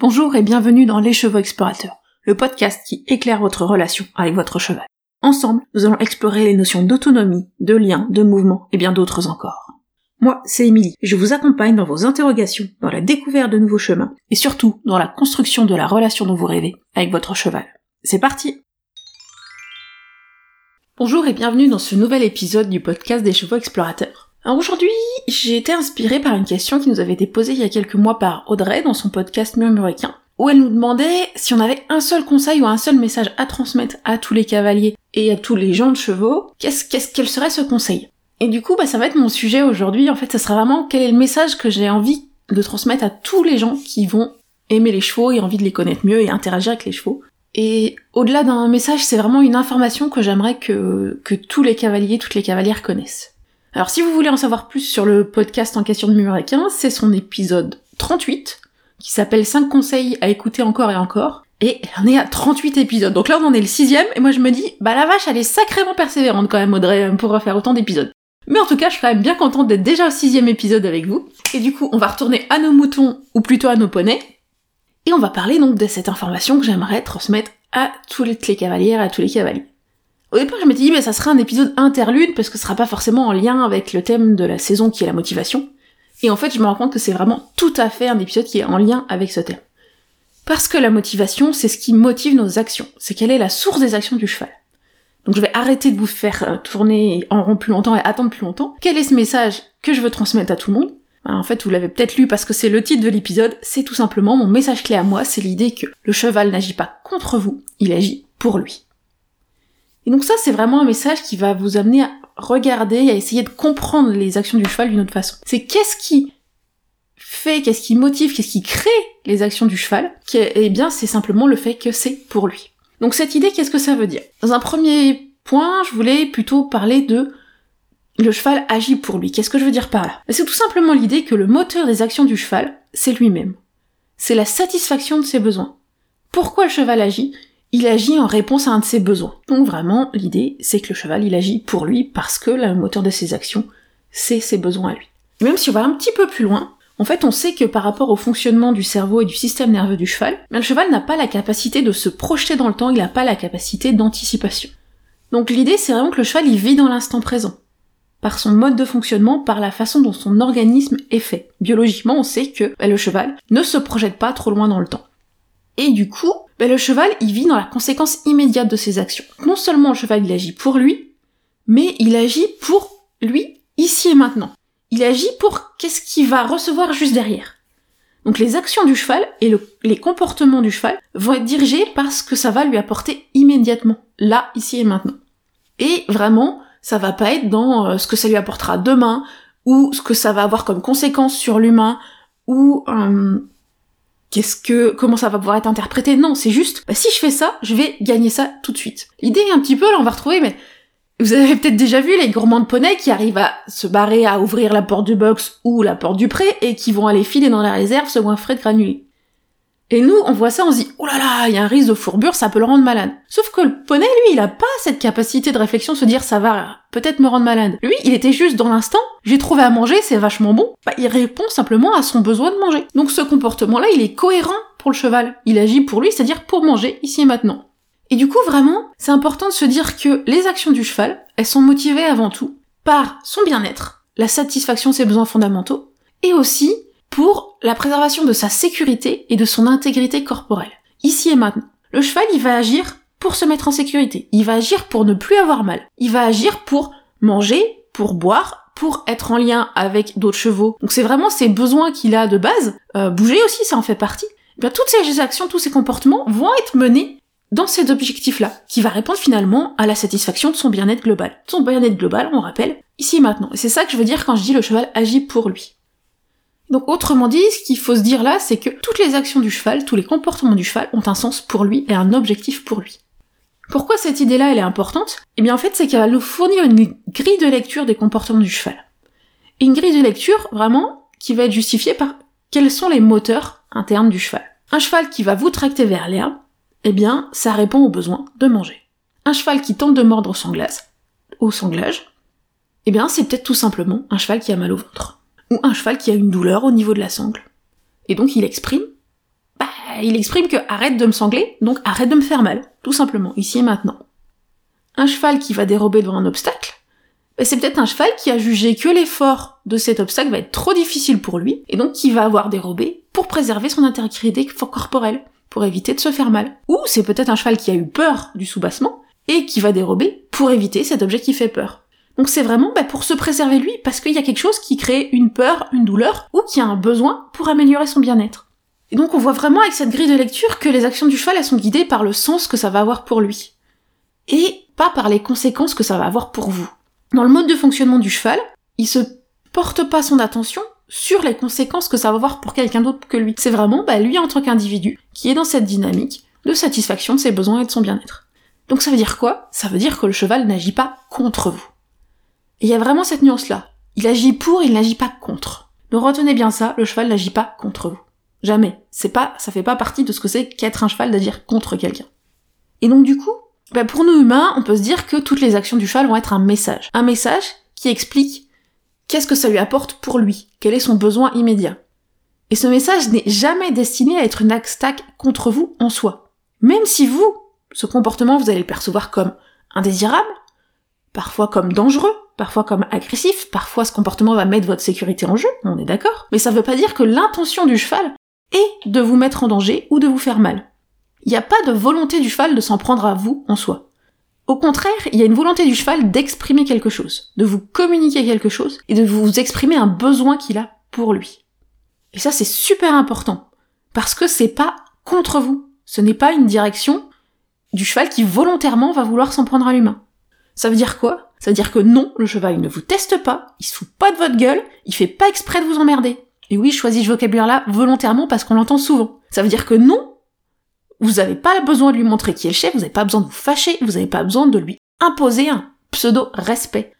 Bonjour et bienvenue dans Les Chevaux Explorateurs, le podcast qui éclaire votre relation avec votre cheval. Ensemble, nous allons explorer les notions d'autonomie, de lien, de mouvement et bien d'autres encore. Moi, c'est Émilie, et je vous accompagne dans vos interrogations, dans la découverte de nouveaux chemins, et surtout dans la construction de la relation dont vous rêvez avec votre cheval. C'est parti Bonjour et bienvenue dans ce nouvel épisode du podcast des chevaux explorateurs. Alors aujourd'hui, j'ai été inspirée par une question qui nous avait été posée il y a quelques mois par Audrey dans son podcast Murmuréquin, où elle nous demandait si on avait un seul conseil ou un seul message à transmettre à tous les cavaliers et à tous les gens de chevaux, qu'est-ce, qu'est-ce, quel serait ce conseil? Et du coup, bah, ça va être mon sujet aujourd'hui, en fait, ça sera vraiment quel est le message que j'ai envie de transmettre à tous les gens qui vont aimer les chevaux et envie de les connaître mieux et interagir avec les chevaux. Et au-delà d'un message, c'est vraiment une information que j'aimerais que, que tous les cavaliers, toutes les cavalières connaissent. Alors si vous voulez en savoir plus sur le podcast en question de Murequin, c'est son épisode 38, qui s'appelle 5 conseils à écouter encore et encore. Et on est à 38 épisodes. Donc là on en est le sixième, et moi je me dis, bah la vache, elle est sacrément persévérante quand même Audrey pour refaire autant d'épisodes. Mais en tout cas, je suis quand même bien contente d'être déjà au sixième épisode avec vous. Et du coup, on va retourner à nos moutons, ou plutôt à nos poneys, et on va parler donc de cette information que j'aimerais transmettre à toutes les cavalières, à tous les cavaliers. Au départ, je m'étais dit, mais ça serait un épisode interlude, parce que ce sera pas forcément en lien avec le thème de la saison qui est la motivation. Et en fait, je me rends compte que c'est vraiment tout à fait un épisode qui est en lien avec ce thème. Parce que la motivation, c'est ce qui motive nos actions. C'est quelle est la source des actions du cheval. Donc je vais arrêter de vous faire euh, tourner en rond plus longtemps et attendre plus longtemps. Quel est ce message que je veux transmettre à tout le monde? Ben, en fait, vous l'avez peut-être lu parce que c'est le titre de l'épisode, c'est tout simplement mon message clé à moi, c'est l'idée que le cheval n'agit pas contre vous, il agit pour lui. Et donc ça, c'est vraiment un message qui va vous amener à regarder, à essayer de comprendre les actions du cheval d'une autre façon. C'est qu'est-ce qui fait, qu'est-ce qui motive, qu'est-ce qui crée les actions du cheval Eh bien, c'est simplement le fait que c'est pour lui. Donc cette idée, qu'est-ce que ça veut dire? Dans un premier point, je voulais plutôt parler de le cheval agit pour lui. Qu'est-ce que je veux dire par là? C'est tout simplement l'idée que le moteur des actions du cheval, c'est lui-même. C'est la satisfaction de ses besoins. Pourquoi le cheval agit? Il agit en réponse à un de ses besoins. Donc vraiment, l'idée, c'est que le cheval, il agit pour lui parce que le moteur de ses actions, c'est ses besoins à lui. même si on va un petit peu plus loin, en fait, on sait que par rapport au fonctionnement du cerveau et du système nerveux du cheval, ben, le cheval n'a pas la capacité de se projeter dans le temps, il n'a pas la capacité d'anticipation. Donc l'idée, c'est vraiment que le cheval, il vit dans l'instant présent par son mode de fonctionnement, par la façon dont son organisme est fait. Biologiquement, on sait que bah, le cheval ne se projette pas trop loin dans le temps. Et du coup, bah, le cheval, il vit dans la conséquence immédiate de ses actions. Non seulement le cheval, il agit pour lui, mais il agit pour lui ici et maintenant. Il agit pour qu'est-ce qu'il va recevoir juste derrière. Donc les actions du cheval et les comportements du cheval vont être dirigés par ce que ça va lui apporter immédiatement, là, ici et maintenant. Et vraiment, ça va pas être dans euh, ce que ça lui apportera demain, ou ce que ça va avoir comme conséquence sur l'humain, ou euh, qu'est-ce que comment ça va pouvoir être interprété? Non, c'est juste, bah, si je fais ça, je vais gagner ça tout de suite. L'idée est un petit peu, là on va retrouver, mais vous avez peut-être déjà vu les gourmands de poney qui arrivent à se barrer à ouvrir la porte du box ou la porte du pré et qui vont aller filer dans la réserve se frais de granulés. Et nous, on voit ça, on se dit, oh là là, il y a un risque de fourbure, ça peut le rendre malade. Sauf que le poney, lui, il a pas cette capacité de réflexion, se dire, ça va peut-être me rendre malade. Lui, il était juste dans l'instant, j'ai trouvé à manger, c'est vachement bon. Bah, il répond simplement à son besoin de manger. Donc ce comportement-là, il est cohérent pour le cheval. Il agit pour lui, c'est-à-dire pour manger, ici et maintenant. Et du coup, vraiment, c'est important de se dire que les actions du cheval, elles sont motivées avant tout par son bien-être, la satisfaction de ses besoins fondamentaux, et aussi pour la préservation de sa sécurité et de son intégrité corporelle. Ici et maintenant. Le cheval, il va agir pour se mettre en sécurité. Il va agir pour ne plus avoir mal. Il va agir pour manger, pour boire, pour être en lien avec d'autres chevaux. Donc c'est vraiment ses besoins qu'il a de base. Euh, bouger aussi, ça en fait partie. Eh bien, toutes ces actions, tous ces comportements vont être menés dans cet objectif-là, qui va répondre finalement à la satisfaction de son bien-être global. Son bien-être global, on rappelle, ici et maintenant. Et c'est ça que je veux dire quand je dis le cheval agit pour lui. Donc autrement dit, ce qu'il faut se dire là, c'est que toutes les actions du cheval, tous les comportements du cheval ont un sens pour lui et un objectif pour lui. Pourquoi cette idée-là, elle est importante? Eh bien en fait, c'est qu'elle va nous fournir une grille de lecture des comportements du cheval. Une grille de lecture, vraiment, qui va être justifiée par quels sont les moteurs internes du cheval. Un cheval qui va vous tracter vers l'herbe, eh bien, ça répond au besoin de manger. Un cheval qui tente de mordre au au sanglage, eh bien, c'est peut-être tout simplement un cheval qui a mal au ventre ou un cheval qui a une douleur au niveau de la sangle. Et donc il exprime bah, il exprime que arrête de me sangler, donc arrête de me faire mal, tout simplement, ici et maintenant. Un cheval qui va dérober devant un obstacle, ben, c'est peut-être un cheval qui a jugé que l'effort de cet obstacle va être trop difficile pour lui, et donc qui va avoir dérobé pour préserver son intégrité corporelle, pour éviter de se faire mal. Ou c'est peut-être un cheval qui a eu peur du soubassement, et qui va dérober pour éviter cet objet qui fait peur. Donc c'est vraiment ben, pour se préserver lui, parce qu'il y a quelque chose qui crée une peur, une douleur, ou qui a un besoin pour améliorer son bien-être. Et donc on voit vraiment avec cette grille de lecture que les actions du cheval, elles sont guidées par le sens que ça va avoir pour lui. Et pas par les conséquences que ça va avoir pour vous. Dans le mode de fonctionnement du cheval, il se porte pas son attention sur les conséquences que ça va avoir pour quelqu'un d'autre que lui. C'est vraiment bah, lui en tant qu'individu qui est dans cette dynamique de satisfaction de ses besoins et de son bien-être. Donc ça veut dire quoi? Ça veut dire que le cheval n'agit pas contre vous. Et il y a vraiment cette nuance-là. Il agit pour, il n'agit pas contre. Donc retenez bien ça, le cheval n'agit pas contre vous. Jamais. C'est pas, ça fait pas partie de ce que c'est qu'être un cheval d'agir contre quelqu'un. Et donc du coup, bah pour nous humains, on peut se dire que toutes les actions du cheval vont être un message. Un message qui explique qu'est-ce que ça lui apporte pour lui, quel est son besoin immédiat. Et ce message n'est jamais destiné à être une attaque contre vous en soi. Même si vous, ce comportement, vous allez le percevoir comme indésirable, parfois comme dangereux, parfois comme agressif, parfois ce comportement va mettre votre sécurité en jeu, on est d'accord, mais ça veut pas dire que l'intention du cheval est de vous mettre en danger ou de vous faire mal. Il n'y a pas de volonté du cheval de s'en prendre à vous en soi. Au contraire, il y a une volonté du cheval d'exprimer quelque chose, de vous communiquer quelque chose et de vous exprimer un besoin qu'il a pour lui. Et ça, c'est super important. Parce que c'est pas contre vous. Ce n'est pas une direction du cheval qui volontairement va vouloir s'en prendre à l'humain. Ça veut dire quoi? Ça veut dire que non, le cheval ne vous teste pas, il se fout pas de votre gueule, il fait pas exprès de vous emmerder. Et oui, je choisis ce vocabulaire-là volontairement parce qu'on l'entend souvent. Ça veut dire que non, vous n'avez pas besoin de lui montrer qui est le chef, vous n'avez pas besoin de vous fâcher, vous n'avez pas besoin de lui imposer un pseudo-respect.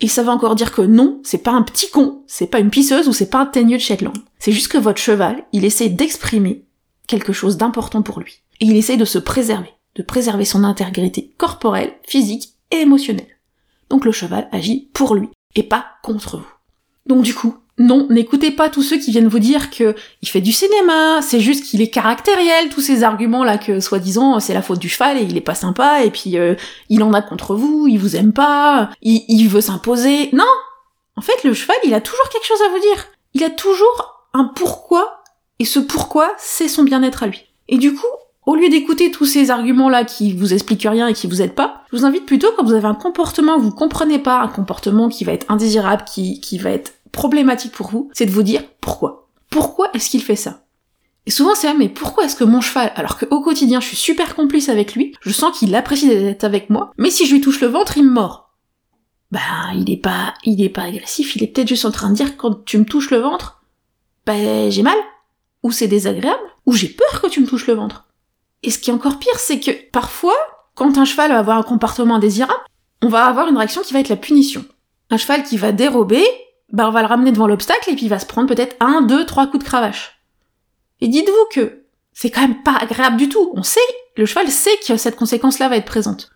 Et ça veut encore dire que non, c'est pas un petit con, c'est pas une pisseuse ou c'est pas un teigneux de Shetland. C'est juste que votre cheval, il essaie d'exprimer quelque chose d'important pour lui. Et il essaie de se préserver, de préserver son intégrité corporelle, physique et émotionnelle. Donc le cheval agit pour lui et pas contre vous. Donc du coup, non, n'écoutez pas tous ceux qui viennent vous dire que il fait du cinéma, c'est juste qu'il est caractériel, tous ces arguments là que soi-disant c'est la faute du cheval et il est pas sympa et puis euh, il en a contre vous, il vous aime pas, il, il veut s'imposer. Non, en fait le cheval il a toujours quelque chose à vous dire. Il a toujours un pourquoi et ce pourquoi c'est son bien-être à lui. Et du coup, au lieu d'écouter tous ces arguments-là qui vous expliquent rien et qui vous aident pas, je vous invite plutôt quand vous avez un comportement que vous comprenez pas, un comportement qui va être indésirable, qui, qui va être problématique pour vous, c'est de vous dire pourquoi. Pourquoi est-ce qu'il fait ça? Et souvent c'est mais pourquoi est-ce que mon cheval, alors qu'au quotidien je suis super complice avec lui, je sens qu'il apprécie d'être avec moi, mais si je lui touche le ventre, il me mord. Bah, il est pas, il est pas agressif, il est peut-être juste en train de dire quand tu me touches le ventre, bah j'ai mal, ou c'est désagréable, ou j'ai peur que tu me touches le ventre. Et ce qui est encore pire, c'est que parfois, quand un cheval va avoir un comportement indésirable, on va avoir une réaction qui va être la punition. Un cheval qui va dérober, bah on va le ramener devant l'obstacle et puis il va se prendre peut-être un, deux, trois coups de cravache. Et dites-vous que c'est quand même pas agréable du tout. On sait, le cheval sait que cette conséquence-là va être présente.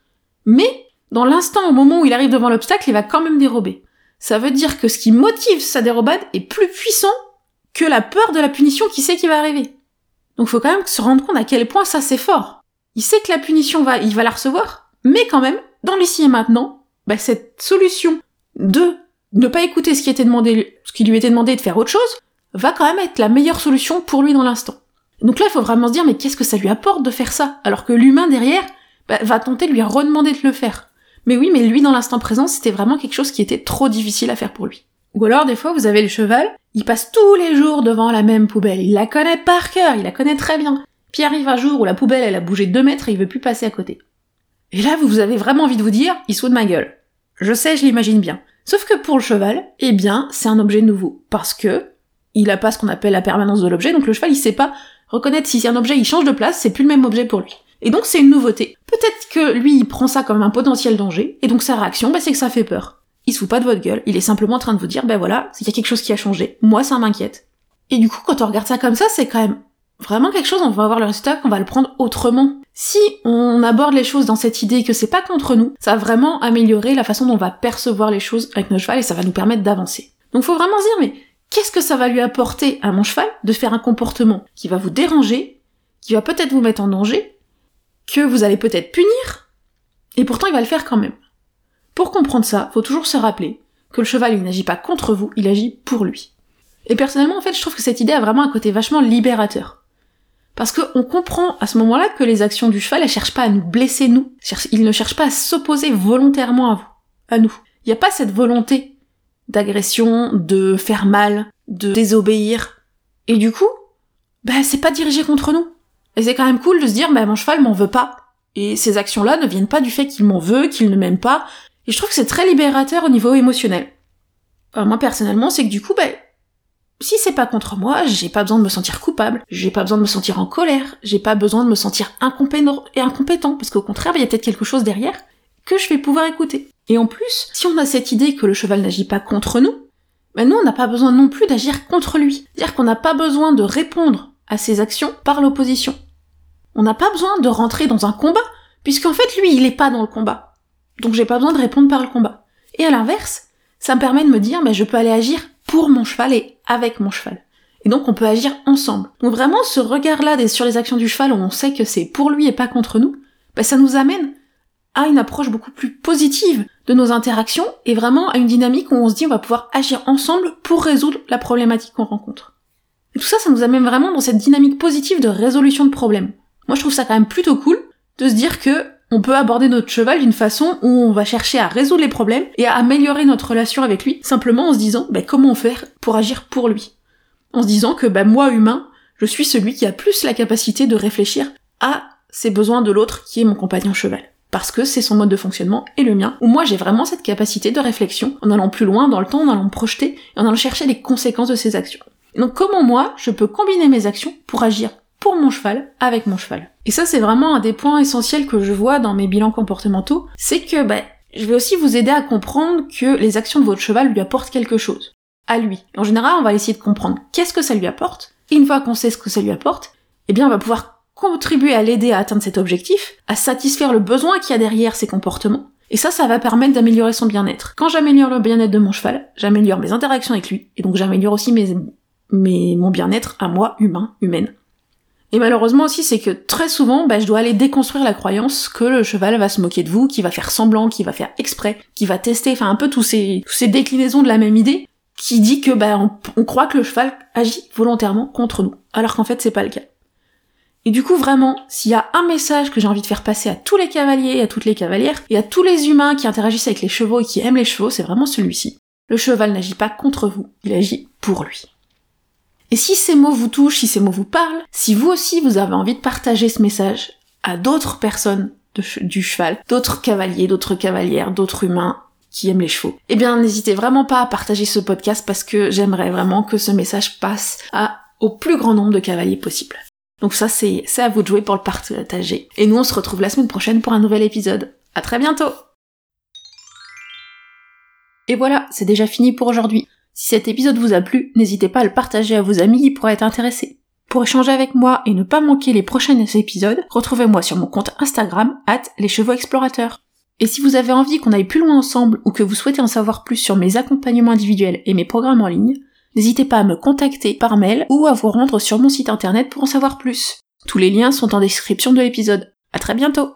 Mais, dans l'instant, au moment où il arrive devant l'obstacle, il va quand même dérober. Ça veut dire que ce qui motive sa dérobade est plus puissant que la peur de la punition qu'il sait qui va arriver. Donc faut quand même se rendre compte à quel point ça c'est fort. Il sait que la punition va, il va la recevoir, mais quand même, dans l'ici et maintenant, bah, cette solution de ne pas écouter ce qui était demandé, ce qui lui était demandé de faire autre chose, va quand même être la meilleure solution pour lui dans l'instant. Donc là, il faut vraiment se dire, mais qu'est-ce que ça lui apporte de faire ça Alors que l'humain derrière bah, va tenter de lui redemander de le faire. Mais oui, mais lui, dans l'instant présent, c'était vraiment quelque chose qui était trop difficile à faire pour lui. Ou alors, des fois, vous avez le cheval, il passe tous les jours devant la même poubelle, il la connaît par cœur, il la connaît très bien. Puis arrive un jour où la poubelle, elle a bougé de deux mètres et il veut plus passer à côté. Et là, vous avez vraiment envie de vous dire, il saute de ma gueule. Je sais, je l'imagine bien. Sauf que pour le cheval, eh bien, c'est un objet nouveau. Parce que, il a pas ce qu'on appelle la permanence de l'objet, donc le cheval, il sait pas reconnaître si un objet, il change de place, c'est plus le même objet pour lui. Et donc c'est une nouveauté. Peut-être que lui, il prend ça comme un potentiel danger, et donc sa réaction, bah, c'est que ça fait peur. Il se fout pas de votre gueule, il est simplement en train de vous dire, ben voilà, il y a quelque chose qui a changé, moi ça m'inquiète. Et du coup, quand on regarde ça comme ça, c'est quand même vraiment quelque chose, on va avoir le résultat qu'on va le prendre autrement. Si on aborde les choses dans cette idée que c'est pas contre nous, ça va vraiment améliorer la façon dont on va percevoir les choses avec notre cheval et ça va nous permettre d'avancer. Donc faut vraiment se dire, mais qu'est-ce que ça va lui apporter à mon cheval de faire un comportement qui va vous déranger qui va peut-être vous mettre en danger, que vous allez peut-être punir, et pourtant il va le faire quand même. Pour comprendre ça, faut toujours se rappeler que le cheval il n'agit pas contre vous, il agit pour lui. Et personnellement, en fait, je trouve que cette idée a vraiment un côté vachement libérateur. Parce qu'on comprend à ce moment-là que les actions du cheval, elles cherchent pas à nous blesser nous. Il ne cherche pas à s'opposer volontairement à vous, à nous. Il n'y a pas cette volonté d'agression, de faire mal, de désobéir. Et du coup, bah, c'est pas dirigé contre nous. Et c'est quand même cool de se dire, bah, mon cheval m'en veut pas. Et ces actions-là ne viennent pas du fait qu'il m'en veut, qu'il ne m'aime pas. Et je trouve que c'est très libérateur au niveau émotionnel. moi, personnellement, c'est que du coup, bah, si c'est pas contre moi, j'ai pas besoin de me sentir coupable, j'ai pas besoin de me sentir en colère, j'ai pas besoin de me sentir incompétent et incompétent, parce qu'au contraire, il y a peut-être quelque chose derrière que je vais pouvoir écouter. Et en plus, si on a cette idée que le cheval n'agit pas contre nous, ben nous, on n'a pas besoin non plus d'agir contre lui. C'est-à-dire qu'on n'a pas besoin de répondre à ses actions par l'opposition. On n'a pas besoin de rentrer dans un combat, puisqu'en fait, lui, il est pas dans le combat. Donc j'ai pas besoin de répondre par le combat. Et à l'inverse, ça me permet de me dire, ben je peux aller agir pour mon cheval et avec mon cheval. Et donc on peut agir ensemble. Donc vraiment ce regard-là sur les actions du cheval où on sait que c'est pour lui et pas contre nous, ben ça nous amène à une approche beaucoup plus positive de nos interactions et vraiment à une dynamique où on se dit on va pouvoir agir ensemble pour résoudre la problématique qu'on rencontre. Et tout ça, ça nous amène vraiment dans cette dynamique positive de résolution de problèmes. Moi je trouve ça quand même plutôt cool de se dire que on peut aborder notre cheval d'une façon où on va chercher à résoudre les problèmes et à améliorer notre relation avec lui, simplement en se disant bah, comment faire pour agir pour lui? En se disant que bah, moi, humain, je suis celui qui a plus la capacité de réfléchir à ses besoins de l'autre qui est mon compagnon cheval. Parce que c'est son mode de fonctionnement et le mien, où moi j'ai vraiment cette capacité de réflexion en allant plus loin dans le temps, en allant projeter et en allant chercher les conséquences de ses actions. donc comment moi, je peux combiner mes actions pour agir pour mon cheval, avec mon cheval. Et ça, c'est vraiment un des points essentiels que je vois dans mes bilans comportementaux, c'est que bah, je vais aussi vous aider à comprendre que les actions de votre cheval lui apportent quelque chose. À lui. En général, on va essayer de comprendre qu'est-ce que ça lui apporte, et une fois qu'on sait ce que ça lui apporte, eh bien, on va pouvoir contribuer à l'aider à atteindre cet objectif, à satisfaire le besoin qu'il y a derrière ses comportements, et ça, ça va permettre d'améliorer son bien-être. Quand j'améliore le bien-être de mon cheval, j'améliore mes interactions avec lui, et donc j'améliore aussi mes, mes, mon bien-être à moi, humain, humaine. Et malheureusement aussi, c'est que très souvent, bah, je dois aller déconstruire la croyance que le cheval va se moquer de vous, qu'il va faire semblant, qu'il va faire exprès, qu'il va tester, enfin un peu tous ces, déclinaisons de la même idée, qui dit que bah, on, croit que le cheval agit volontairement contre nous, alors qu'en fait c'est pas le cas. Et du coup, vraiment, s'il y a un message que j'ai envie de faire passer à tous les cavaliers, à toutes les cavalières, et à tous les humains qui interagissent avec les chevaux et qui aiment les chevaux, c'est vraiment celui-ci. Le cheval n'agit pas contre vous, il agit pour lui. Et si ces mots vous touchent, si ces mots vous parlent, si vous aussi vous avez envie de partager ce message à d'autres personnes du cheval, d'autres cavaliers, d'autres cavalières, d'autres humains qui aiment les chevaux, eh bien n'hésitez vraiment pas à partager ce podcast parce que j'aimerais vraiment que ce message passe au plus grand nombre de cavaliers possible. Donc ça c'est à vous de jouer pour le partager. Et nous on se retrouve la semaine prochaine pour un nouvel épisode. À très bientôt! Et voilà, c'est déjà fini pour aujourd'hui. Si cet épisode vous a plu, n'hésitez pas à le partager à vos amis qui pourraient être intéressés. Pour échanger avec moi et ne pas manquer les prochains épisodes, retrouvez-moi sur mon compte Instagram, at les explorateurs. Et si vous avez envie qu'on aille plus loin ensemble ou que vous souhaitez en savoir plus sur mes accompagnements individuels et mes programmes en ligne, n'hésitez pas à me contacter par mail ou à vous rendre sur mon site internet pour en savoir plus. Tous les liens sont en description de l'épisode. À très bientôt!